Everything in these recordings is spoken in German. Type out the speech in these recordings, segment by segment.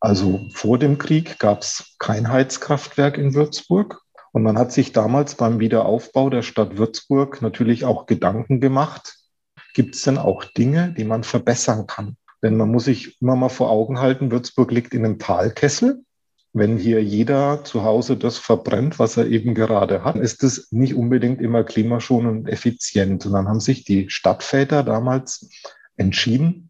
Also vor dem Krieg gab es kein Heizkraftwerk in Würzburg. Und man hat sich damals beim Wiederaufbau der Stadt Würzburg natürlich auch Gedanken gemacht, gibt es denn auch Dinge, die man verbessern kann? Denn man muss sich immer mal vor Augen halten, Würzburg liegt in einem Talkessel. Wenn hier jeder zu Hause das verbrennt, was er eben gerade hat, ist es nicht unbedingt immer klimaschonend und effizient. Und dann haben sich die Stadtväter damals entschieden,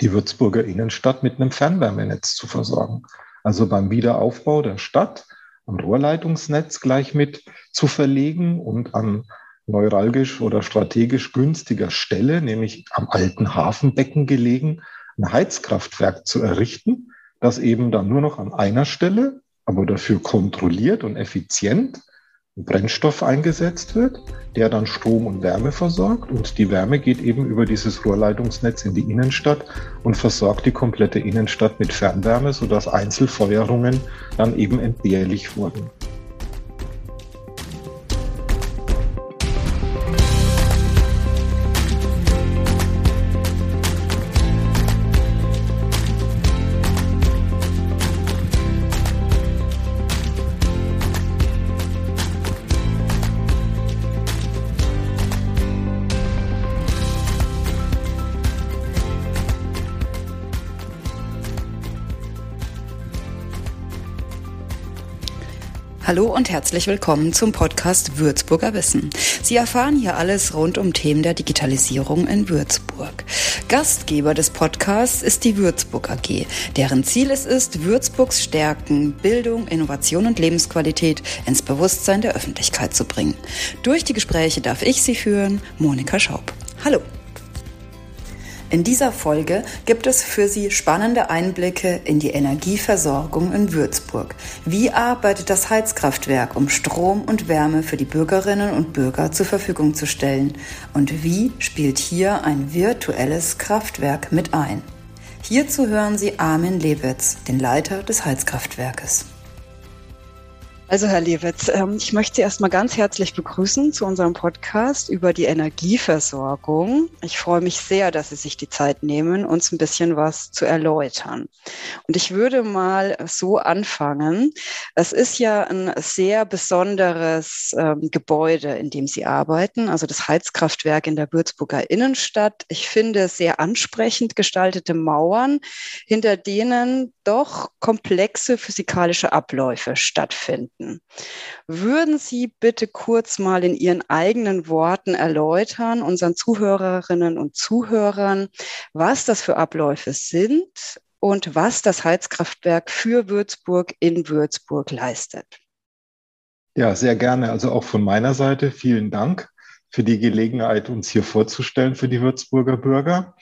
die Würzburger Innenstadt mit einem Fernwärmenetz zu versorgen. Also beim Wiederaufbau der Stadt ein Rohrleitungsnetz gleich mit zu verlegen und an neuralgisch oder strategisch günstiger Stelle, nämlich am alten Hafenbecken gelegen, ein Heizkraftwerk zu errichten, das eben dann nur noch an einer Stelle, aber dafür kontrolliert und effizient Brennstoff eingesetzt wird, der dann Strom und Wärme versorgt und die Wärme geht eben über dieses Rohrleitungsnetz in die Innenstadt und versorgt die komplette Innenstadt mit Fernwärme, sodass Einzelfeuerungen dann eben entbehrlich wurden. Hallo und herzlich willkommen zum Podcast Würzburger Wissen. Sie erfahren hier alles rund um Themen der Digitalisierung in Würzburg. Gastgeber des Podcasts ist die Würzburg AG, deren Ziel es ist, Würzburgs Stärken, Bildung, Innovation und Lebensqualität ins Bewusstsein der Öffentlichkeit zu bringen. Durch die Gespräche darf ich Sie führen, Monika Schaub. Hallo. In dieser Folge gibt es für Sie spannende Einblicke in die Energieversorgung in Würzburg. Wie arbeitet das Heizkraftwerk, um Strom und Wärme für die Bürgerinnen und Bürger zur Verfügung zu stellen? Und wie spielt hier ein virtuelles Kraftwerk mit ein? Hierzu hören Sie Armin Lewitz, den Leiter des Heizkraftwerkes. Also Herr Lewitz, ähm, ich möchte Sie erstmal ganz herzlich begrüßen zu unserem Podcast über die Energieversorgung. Ich freue mich sehr, dass Sie sich die Zeit nehmen, uns ein bisschen was zu erläutern. Und ich würde mal so anfangen. Es ist ja ein sehr besonderes ähm, Gebäude, in dem Sie arbeiten, also das Heizkraftwerk in der Würzburger Innenstadt. Ich finde sehr ansprechend gestaltete Mauern, hinter denen doch komplexe physikalische Abläufe stattfinden. Würden Sie bitte kurz mal in Ihren eigenen Worten erläutern, unseren Zuhörerinnen und Zuhörern, was das für Abläufe sind und was das Heizkraftwerk für Würzburg in Würzburg leistet? Ja, sehr gerne. Also auch von meiner Seite vielen Dank für die Gelegenheit, uns hier vorzustellen für die Würzburger Bürger.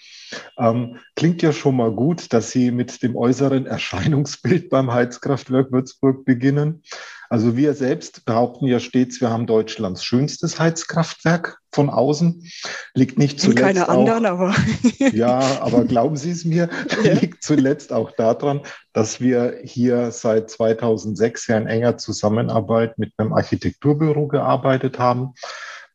Ähm, klingt ja schon mal gut, dass Sie mit dem äußeren Erscheinungsbild beim Heizkraftwerk Würzburg beginnen. Also wir selbst behaupten ja stets, wir haben Deutschlands schönstes Heizkraftwerk von außen. Liegt nicht zuletzt keine anderen, auch, aber ja, aber glauben Sie es mir, ja. liegt zuletzt auch daran, dass wir hier seit 2006 ja in enger Zusammenarbeit mit einem Architekturbüro gearbeitet haben,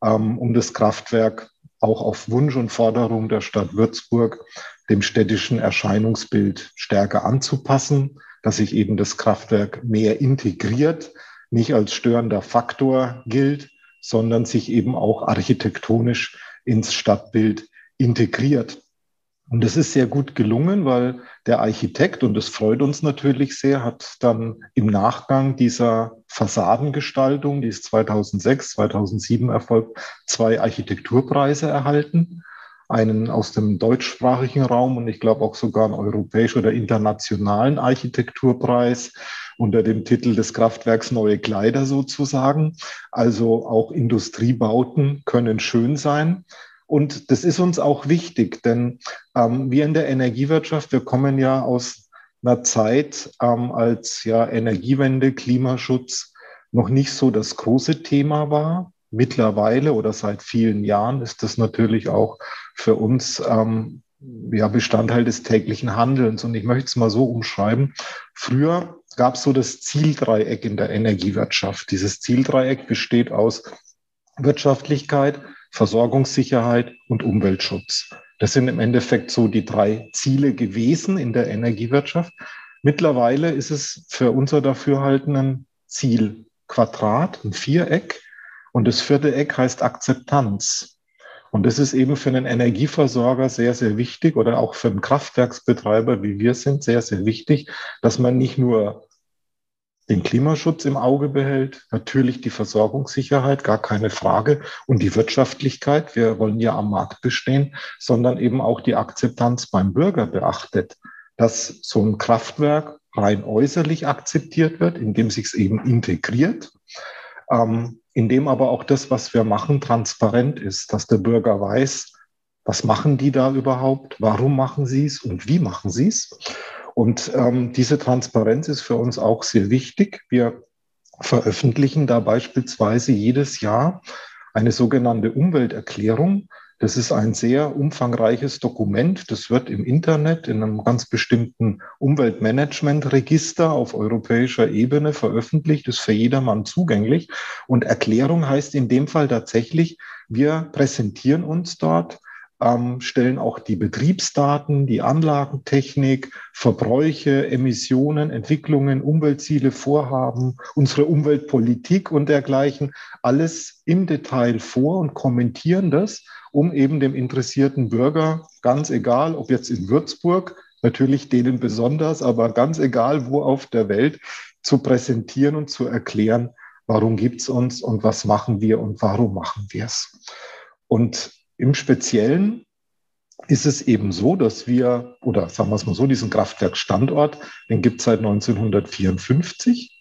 um das Kraftwerk auch auf Wunsch und Forderung der Stadt Würzburg dem städtischen Erscheinungsbild stärker anzupassen, dass sich eben das Kraftwerk mehr integriert, nicht als störender Faktor gilt, sondern sich eben auch architektonisch ins Stadtbild integriert. Und das ist sehr gut gelungen, weil der Architekt, und das freut uns natürlich sehr, hat dann im Nachgang dieser Fassadengestaltung, die ist 2006, 2007 erfolgt, zwei Architekturpreise erhalten. Einen aus dem deutschsprachigen Raum und ich glaube auch sogar einen europäischen oder internationalen Architekturpreis unter dem Titel des Kraftwerks Neue Kleider sozusagen. Also auch Industriebauten können schön sein. Und das ist uns auch wichtig, denn ähm, wir in der Energiewirtschaft, wir kommen ja aus einer Zeit, ähm, als ja Energiewende, Klimaschutz noch nicht so das große Thema war. Mittlerweile oder seit vielen Jahren ist das natürlich auch für uns ähm, ja, Bestandteil des täglichen Handelns. Und ich möchte es mal so umschreiben. Früher gab es so das Zieldreieck in der Energiewirtschaft. Dieses Zieldreieck besteht aus Wirtschaftlichkeit, Versorgungssicherheit und Umweltschutz. Das sind im Endeffekt so die drei Ziele gewesen in der Energiewirtschaft. Mittlerweile ist es für unser Dafürhalten ein Ziel Quadrat, ein Viereck. Und das vierte Eck heißt Akzeptanz. Und das ist eben für einen Energieversorger sehr, sehr wichtig oder auch für einen Kraftwerksbetreiber, wie wir sind, sehr, sehr wichtig, dass man nicht nur den Klimaschutz im Auge behält, natürlich die Versorgungssicherheit, gar keine Frage, und die Wirtschaftlichkeit, wir wollen ja am Markt bestehen, sondern eben auch die Akzeptanz beim Bürger beachtet, dass so ein Kraftwerk rein äußerlich akzeptiert wird, indem sich es eben integriert, ähm, indem aber auch das, was wir machen, transparent ist, dass der Bürger weiß, was machen die da überhaupt, warum machen sie es und wie machen sie es. Und ähm, diese Transparenz ist für uns auch sehr wichtig. Wir veröffentlichen da beispielsweise jedes Jahr eine sogenannte Umwelterklärung. Das ist ein sehr umfangreiches Dokument. Das wird im Internet in einem ganz bestimmten Umweltmanagementregister auf europäischer Ebene veröffentlicht. Ist für jedermann zugänglich. Und Erklärung heißt in dem Fall tatsächlich, wir präsentieren uns dort ähm, stellen auch die Betriebsdaten, die Anlagentechnik, Verbräuche, Emissionen, Entwicklungen, Umweltziele, Vorhaben, unsere Umweltpolitik und dergleichen alles im Detail vor und kommentieren das, um eben dem interessierten Bürger, ganz egal, ob jetzt in Würzburg, natürlich denen besonders, aber ganz egal, wo auf der Welt, zu präsentieren und zu erklären, warum gibt's uns und was machen wir und warum machen wir es. Und im Speziellen ist es eben so, dass wir, oder sagen wir es mal so, diesen Kraftwerkstandort, den gibt es seit 1954.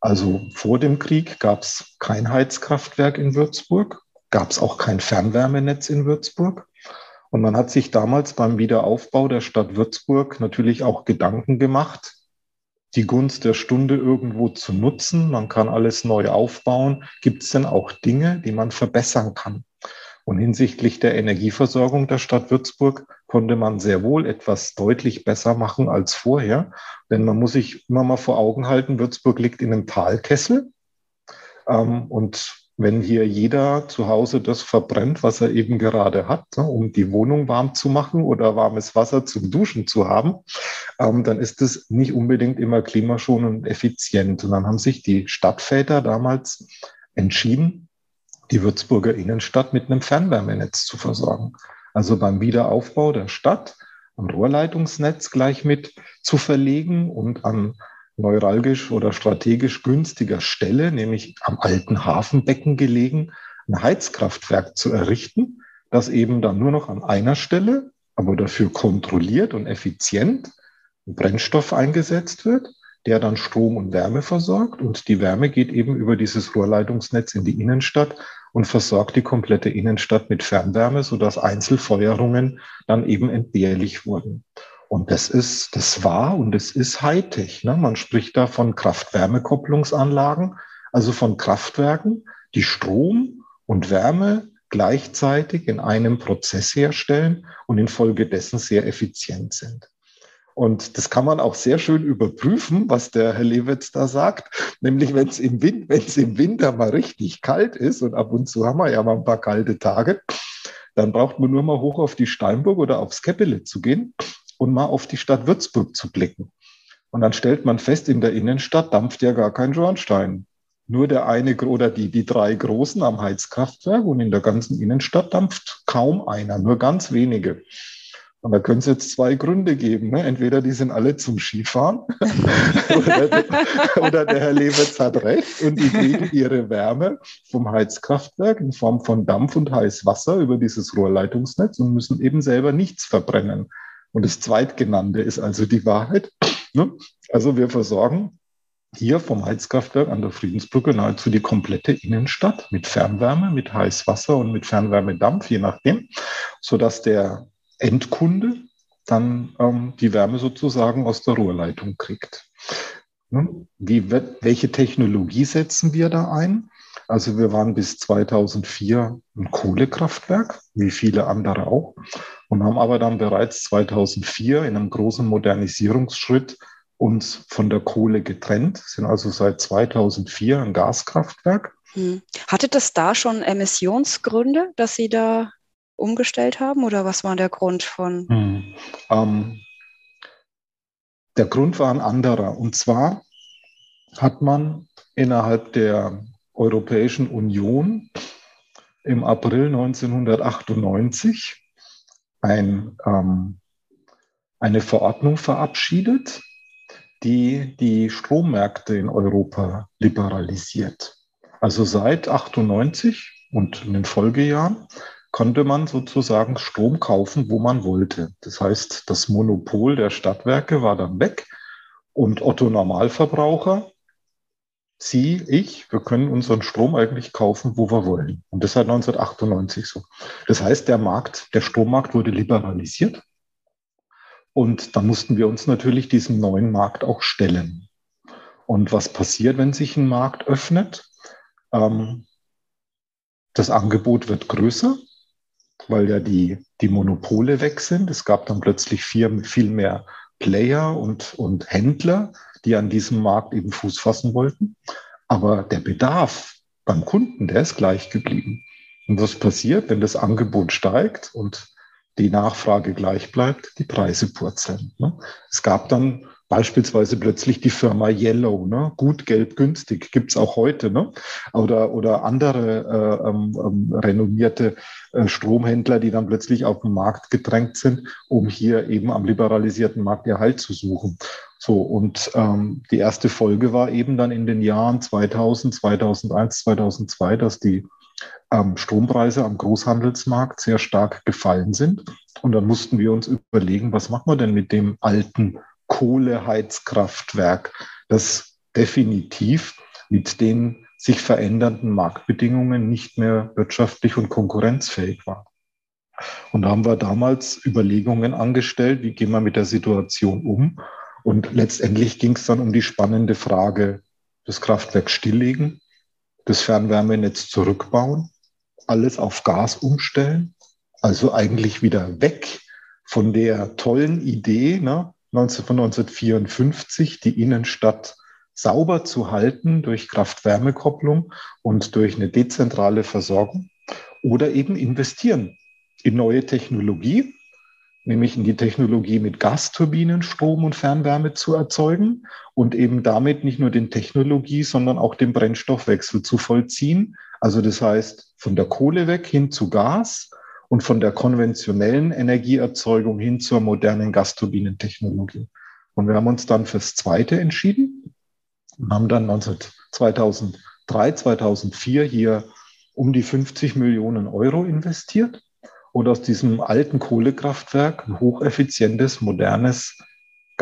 Also vor dem Krieg gab es kein Heizkraftwerk in Würzburg, gab es auch kein Fernwärmenetz in Würzburg. Und man hat sich damals beim Wiederaufbau der Stadt Würzburg natürlich auch Gedanken gemacht, die Gunst der Stunde irgendwo zu nutzen. Man kann alles neu aufbauen. Gibt es denn auch Dinge, die man verbessern kann? Und hinsichtlich der Energieversorgung der Stadt Würzburg konnte man sehr wohl etwas deutlich besser machen als vorher. Denn man muss sich immer mal vor Augen halten, Würzburg liegt in einem Talkessel. Ähm, und wenn hier jeder zu Hause das verbrennt, was er eben gerade hat, ne, um die Wohnung warm zu machen oder warmes Wasser zum Duschen zu haben, ähm, dann ist es nicht unbedingt immer klimaschonend und effizient. Und dann haben sich die Stadtväter damals entschieden, die Würzburger Innenstadt mit einem Fernwärmenetz zu versorgen. Also beim Wiederaufbau der Stadt ein Rohrleitungsnetz gleich mit zu verlegen und an neuralgisch oder strategisch günstiger Stelle, nämlich am alten Hafenbecken gelegen, ein Heizkraftwerk zu errichten, das eben dann nur noch an einer Stelle, aber dafür kontrolliert und effizient Brennstoff eingesetzt wird der dann Strom und Wärme versorgt. Und die Wärme geht eben über dieses Rohrleitungsnetz in die Innenstadt und versorgt die komplette Innenstadt mit Fernwärme, sodass Einzelfeuerungen dann eben entbehrlich wurden. Und das ist, das war und es ist Hightech. Ne? Man spricht da von Kraft-Wärme-Kopplungsanlagen, also von Kraftwerken, die Strom und Wärme gleichzeitig in einem Prozess herstellen und infolgedessen sehr effizient sind. Und das kann man auch sehr schön überprüfen, was der Herr Lewitz da sagt. Nämlich, wenn es im, Win im Winter mal richtig kalt ist, und ab und zu haben wir ja mal ein paar kalte Tage, dann braucht man nur mal hoch auf die Steinburg oder aufs Käppele zu gehen und mal auf die Stadt Würzburg zu blicken. Und dann stellt man fest, in der Innenstadt dampft ja gar kein Schornstein. Nur der eine oder die, die drei großen am Heizkraftwerk und in der ganzen Innenstadt dampft kaum einer, nur ganz wenige. Und da können es jetzt zwei Gründe geben. Ne? Entweder die sind alle zum Skifahren oder, oder, der Herr Lewitz hat recht und die kriegen ihre Wärme vom Heizkraftwerk in Form von Dampf und Heißwasser über dieses Rohrleitungsnetz und müssen eben selber nichts verbrennen. Und das Zweitgenannte ist also die Wahrheit. Ne? Also wir versorgen hier vom Heizkraftwerk an der Friedensbrücke nahezu die komplette Innenstadt mit Fernwärme, mit Heißwasser und mit Fernwärmedampf, je nachdem, sodass der Endkunde dann ähm, die Wärme sozusagen aus der Rohrleitung kriegt. Wie welche Technologie setzen wir da ein? Also wir waren bis 2004 ein Kohlekraftwerk, wie viele andere auch, und haben aber dann bereits 2004 in einem großen Modernisierungsschritt uns von der Kohle getrennt, sind also seit 2004 ein Gaskraftwerk. Hm. Hatte das da schon Emissionsgründe, dass Sie da umgestellt haben oder was war der Grund von? Hm. Ähm, der Grund war ein anderer. Und zwar hat man innerhalb der Europäischen Union im April 1998 ein, ähm, eine Verordnung verabschiedet, die die Strommärkte in Europa liberalisiert. Also seit 98 und in den Folgejahren konnte man sozusagen Strom kaufen, wo man wollte. Das heißt, das Monopol der Stadtwerke war dann weg und Otto Normalverbraucher, Sie, ich, wir können unseren Strom eigentlich kaufen, wo wir wollen. Und das seit 1998 so. Das heißt, der Markt, der Strommarkt wurde liberalisiert. Und da mussten wir uns natürlich diesem neuen Markt auch stellen. Und was passiert, wenn sich ein Markt öffnet? Ähm, das Angebot wird größer, weil ja die, die Monopole weg sind. Es gab dann plötzlich viel, viel mehr Player und, und Händler, die an diesem Markt eben Fuß fassen wollten. Aber der Bedarf beim Kunden, der ist gleich geblieben. Und was passiert, wenn das Angebot steigt und die Nachfrage gleich bleibt? Die Preise purzeln. Ne? Es gab dann Beispielsweise plötzlich die Firma Yellow, ne? gut, gelb, günstig, gibt's auch heute. Ne? Oder, oder andere äh, ähm, ähm, renommierte äh, Stromhändler, die dann plötzlich auf den Markt gedrängt sind, um hier eben am liberalisierten Markt ihr Halt zu suchen. So, und ähm, die erste Folge war eben dann in den Jahren 2000, 2001, 2002, dass die ähm, Strompreise am Großhandelsmarkt sehr stark gefallen sind. Und dann mussten wir uns überlegen, was machen wir denn mit dem alten Kohleheizkraftwerk, das definitiv mit den sich verändernden Marktbedingungen nicht mehr wirtschaftlich und konkurrenzfähig war. Und da haben wir damals Überlegungen angestellt, wie gehen wir mit der Situation um. Und letztendlich ging es dann um die spannende Frage, das Kraftwerk stilllegen, das Fernwärmenetz zurückbauen, alles auf Gas umstellen, also eigentlich wieder weg von der tollen Idee, ne, 1954 die Innenstadt sauber zu halten durch Kraft-Wärme-Kopplung und durch eine dezentrale Versorgung oder eben investieren in neue Technologie, nämlich in die Technologie mit Gasturbinen Strom und Fernwärme zu erzeugen und eben damit nicht nur den Technologie, sondern auch den Brennstoffwechsel zu vollziehen. Also das heißt, von der Kohle weg hin zu Gas und von der konventionellen Energieerzeugung hin zur modernen Gasturbinentechnologie. Und wir haben uns dann fürs Zweite entschieden und haben dann 2003, 2004 hier um die 50 Millionen Euro investiert und aus diesem alten Kohlekraftwerk ein hocheffizientes, modernes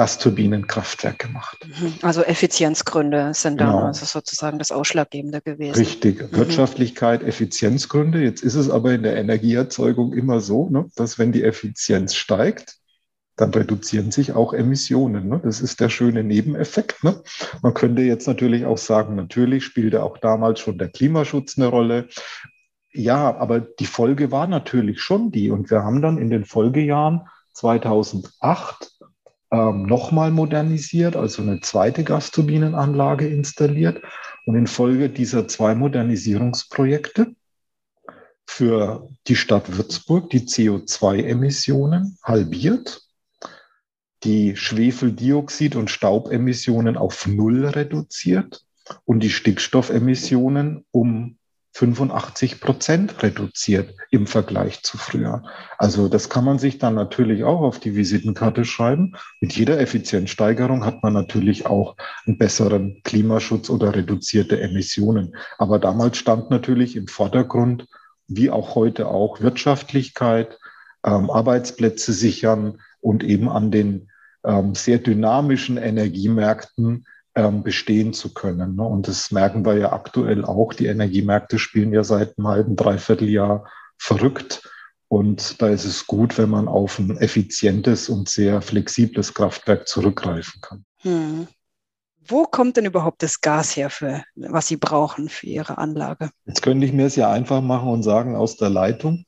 Gasturbinenkraftwerk gemacht. Mhm. Also Effizienzgründe sind da genau. also sozusagen das Ausschlaggebende gewesen. Richtig, mhm. Wirtschaftlichkeit, Effizienzgründe. Jetzt ist es aber in der Energieerzeugung immer so, ne, dass wenn die Effizienz steigt, dann reduzieren sich auch Emissionen. Ne? Das ist der schöne Nebeneffekt. Ne? Man könnte jetzt natürlich auch sagen, natürlich spielte auch damals schon der Klimaschutz eine Rolle. Ja, aber die Folge war natürlich schon die. Und wir haben dann in den Folgejahren 2008 ähm, nochmal modernisiert, also eine zweite Gasturbinenanlage installiert. Und infolge dieser zwei Modernisierungsprojekte für die Stadt Würzburg die CO2-Emissionen halbiert, die Schwefeldioxid- und Staubemissionen auf Null reduziert und die Stickstoffemissionen um 85 Prozent reduziert im Vergleich zu früher. Also das kann man sich dann natürlich auch auf die Visitenkarte schreiben. Mit jeder Effizienzsteigerung hat man natürlich auch einen besseren Klimaschutz oder reduzierte Emissionen. Aber damals stand natürlich im Vordergrund, wie auch heute auch, Wirtschaftlichkeit, ähm, Arbeitsplätze sichern und eben an den ähm, sehr dynamischen Energiemärkten ähm, bestehen zu können. Ne? Und das merken wir ja aktuell auch. Die Energiemärkte spielen ja seit einem halben, dreiviertel Jahr verrückt. Und da ist es gut, wenn man auf ein effizientes und sehr flexibles Kraftwerk zurückgreifen kann. Hm. Wo kommt denn überhaupt das Gas her, für, was Sie brauchen für Ihre Anlage? Jetzt könnte ich mir es ja einfach machen und sagen, aus der Leitung,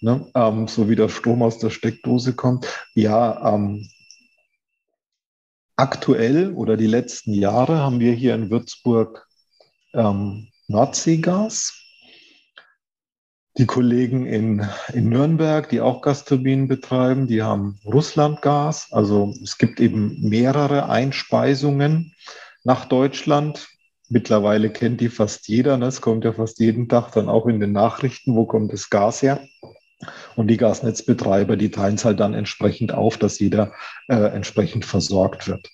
ne, ähm, so wie der Strom aus der Steckdose kommt. Ja, ähm, aktuell oder die letzten Jahre haben wir hier in Würzburg ähm, Nordseegas. Die Kollegen in, in Nürnberg, die auch Gasturbinen betreiben, die haben Russlandgas. Also es gibt eben mehrere Einspeisungen nach Deutschland. Mittlerweile kennt die fast jeder. Ne? Es kommt ja fast jeden Tag dann auch in den Nachrichten, wo kommt das Gas her. Und die Gasnetzbetreiber, die teilen es halt dann entsprechend auf, dass jeder äh, entsprechend versorgt wird.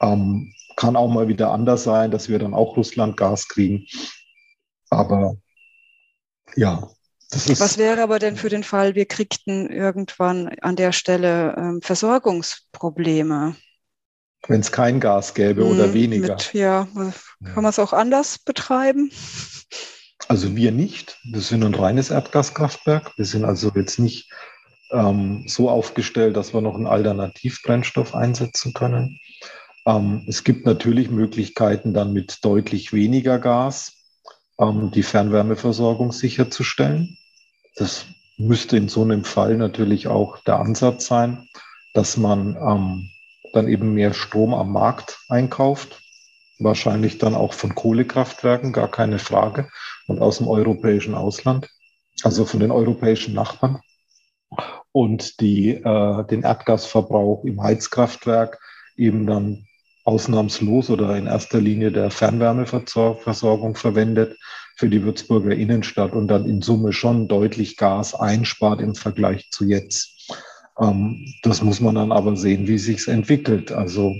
Ähm, kann auch mal wieder anders sein, dass wir dann auch Russland-Gas kriegen. Aber ja, Was wäre aber denn für den Fall, wir kriegten irgendwann an der Stelle ähm, Versorgungsprobleme? Wenn es kein Gas gäbe oder hm, weniger. Mit, ja, kann man es auch anders betreiben? Also wir nicht. Wir sind ein reines Erdgaskraftwerk. Wir sind also jetzt nicht ähm, so aufgestellt, dass wir noch einen Alternativbrennstoff einsetzen können. Ähm, es gibt natürlich Möglichkeiten, dann mit deutlich weniger Gas ähm, die Fernwärmeversorgung sicherzustellen. Das müsste in so einem Fall natürlich auch der Ansatz sein, dass man ähm, dann eben mehr Strom am Markt einkauft. Wahrscheinlich dann auch von Kohlekraftwerken, gar keine Frage, und aus dem europäischen Ausland, also von den europäischen Nachbarn. Und die, äh, den Erdgasverbrauch im Heizkraftwerk eben dann ausnahmslos oder in erster Linie der Fernwärmeversorgung verwendet für die Würzburger Innenstadt und dann in Summe schon deutlich Gas einspart im Vergleich zu jetzt. Ähm, das muss man dann aber sehen, wie sich entwickelt. Also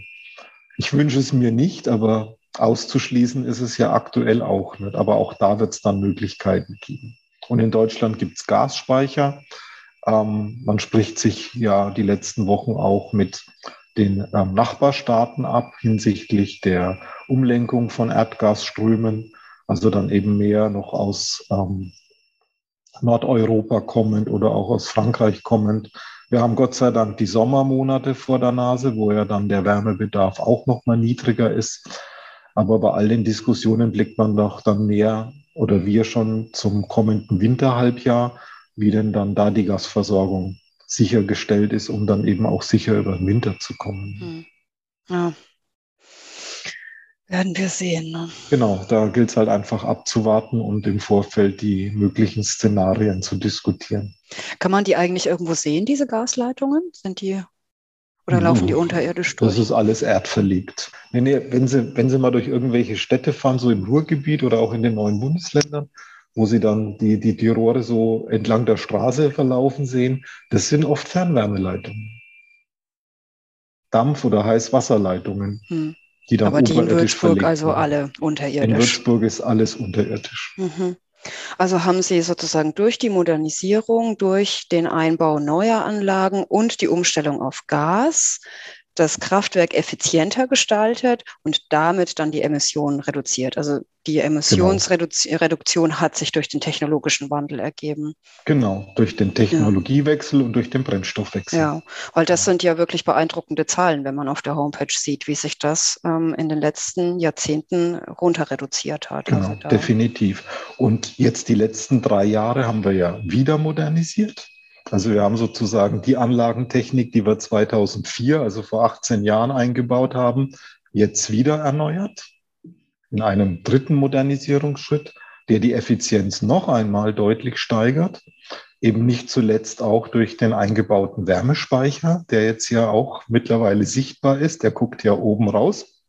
ich wünsche es mir nicht, aber auszuschließen ist es ja aktuell auch nicht. Aber auch da wird es dann Möglichkeiten geben. Und in Deutschland gibt es Gasspeicher. Ähm, man spricht sich ja die letzten Wochen auch mit den ähm, Nachbarstaaten ab hinsichtlich der Umlenkung von Erdgasströmen, also dann eben mehr noch aus ähm, Nordeuropa kommend oder auch aus Frankreich kommend. Wir haben Gott sei Dank die Sommermonate vor der Nase, wo ja dann der Wärmebedarf auch noch mal niedriger ist. Aber bei all den Diskussionen blickt man doch dann mehr oder wir schon zum kommenden Winterhalbjahr, wie denn dann da die Gasversorgung sichergestellt ist, um dann eben auch sicher über den Winter zu kommen. Hm. Ja. Werden wir sehen. Ne? Genau, da gilt es halt einfach abzuwarten und im Vorfeld die möglichen Szenarien zu diskutieren. Kann man die eigentlich irgendwo sehen, diese Gasleitungen? Sind die oder laufen die unterirdisch durch? Das ist alles erdverlegt. Nee, nee, wenn Sie, wenn Sie mal durch irgendwelche Städte fahren, so im Ruhrgebiet oder auch in den neuen Bundesländern, wo sie dann die, die, die Rohre so entlang der Straße verlaufen sehen, das sind oft Fernwärmeleitungen. Dampf- oder Heißwasserleitungen. Hm. Die dann Aber die in Würzburg also alle unterirdisch. In Würzburg ist alles unterirdisch. Mhm. Also haben Sie sozusagen durch die Modernisierung, durch den Einbau neuer Anlagen und die Umstellung auf Gas das Kraftwerk effizienter gestaltet und damit dann die Emissionen reduziert. Also die Emissionsreduktion genau. hat sich durch den technologischen Wandel ergeben. Genau, durch den Technologiewechsel ja. und durch den Brennstoffwechsel. Ja, weil das sind ja wirklich beeindruckende Zahlen, wenn man auf der Homepage sieht, wie sich das ähm, in den letzten Jahrzehnten runter reduziert hat. Genau, also definitiv. Und jetzt die letzten drei Jahre haben wir ja wieder modernisiert. Also wir haben sozusagen die Anlagentechnik, die wir 2004, also vor 18 Jahren eingebaut haben, jetzt wieder erneuert in einem dritten Modernisierungsschritt, der die Effizienz noch einmal deutlich steigert. Eben nicht zuletzt auch durch den eingebauten Wärmespeicher, der jetzt ja auch mittlerweile sichtbar ist. Der guckt ja oben raus.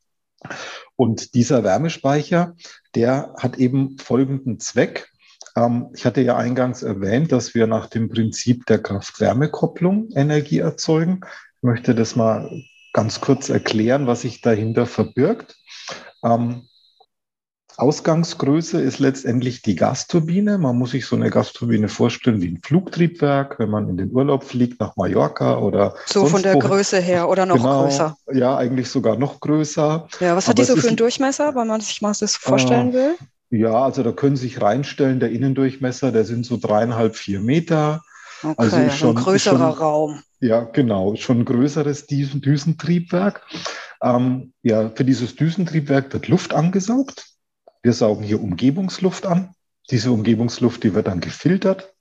Und dieser Wärmespeicher, der hat eben folgenden Zweck. Ähm, ich hatte ja eingangs erwähnt, dass wir nach dem Prinzip der Kraft-Wärme-Kopplung Energie erzeugen. Ich möchte das mal ganz kurz erklären, was sich dahinter verbirgt. Ähm, Ausgangsgröße ist letztendlich die Gasturbine. Man muss sich so eine Gasturbine vorstellen wie ein Flugtriebwerk, wenn man in den Urlaub fliegt nach Mallorca oder so von der wo. Größe her oder noch genau, größer. Ja, eigentlich sogar noch größer. Ja, was hat Aber die so für einen Durchmesser, wenn man sich mal das vorstellen äh, will? Ja, also da können Sie sich reinstellen, der Innendurchmesser, der sind so dreieinhalb, vier Meter. Okay, also, also schon, ein größerer schon, Raum. Ja, genau, schon ein größeres Düsentriebwerk. Ähm, ja, für dieses Düsentriebwerk wird Luft angesaugt. Wir saugen hier Umgebungsluft an. Diese Umgebungsluft, die wird dann gefiltert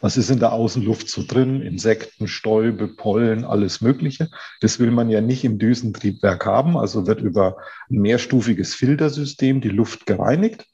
was ist in der Außenluft so drin? Insekten, Stäube, Pollen, alles Mögliche. Das will man ja nicht im Düsentriebwerk haben. Also wird über ein mehrstufiges Filtersystem die Luft gereinigt.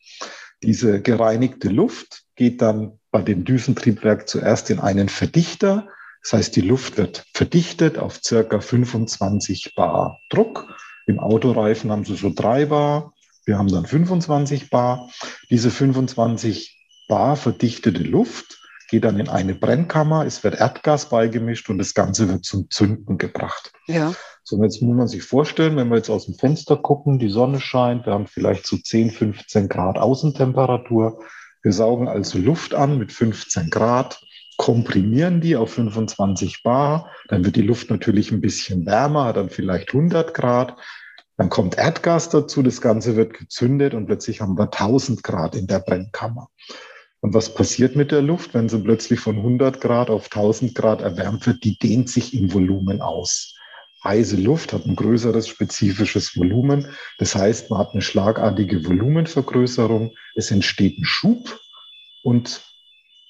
Diese gereinigte Luft geht dann bei dem Düsentriebwerk zuerst in einen Verdichter. Das heißt, die Luft wird verdichtet auf circa 25 Bar Druck. Im Autoreifen haben sie so drei Bar. Wir haben dann 25 Bar. Diese 25 Bar verdichtete Luft geht dann in eine Brennkammer, es wird Erdgas beigemischt und das Ganze wird zum Zünden gebracht. Ja. So, jetzt muss man sich vorstellen, wenn wir jetzt aus dem Fenster gucken, die Sonne scheint, wir haben vielleicht so 10, 15 Grad Außentemperatur. Wir saugen also Luft an mit 15 Grad, komprimieren die auf 25 Bar, dann wird die Luft natürlich ein bisschen wärmer, dann vielleicht 100 Grad. Dann kommt Erdgas dazu, das Ganze wird gezündet und plötzlich haben wir 1000 Grad in der Brennkammer. Und was passiert mit der Luft, wenn sie plötzlich von 100 Grad auf 1000 Grad erwärmt wird? Die dehnt sich im Volumen aus. Heiße Luft hat ein größeres spezifisches Volumen. Das heißt, man hat eine schlagartige Volumenvergrößerung. Es entsteht ein Schub und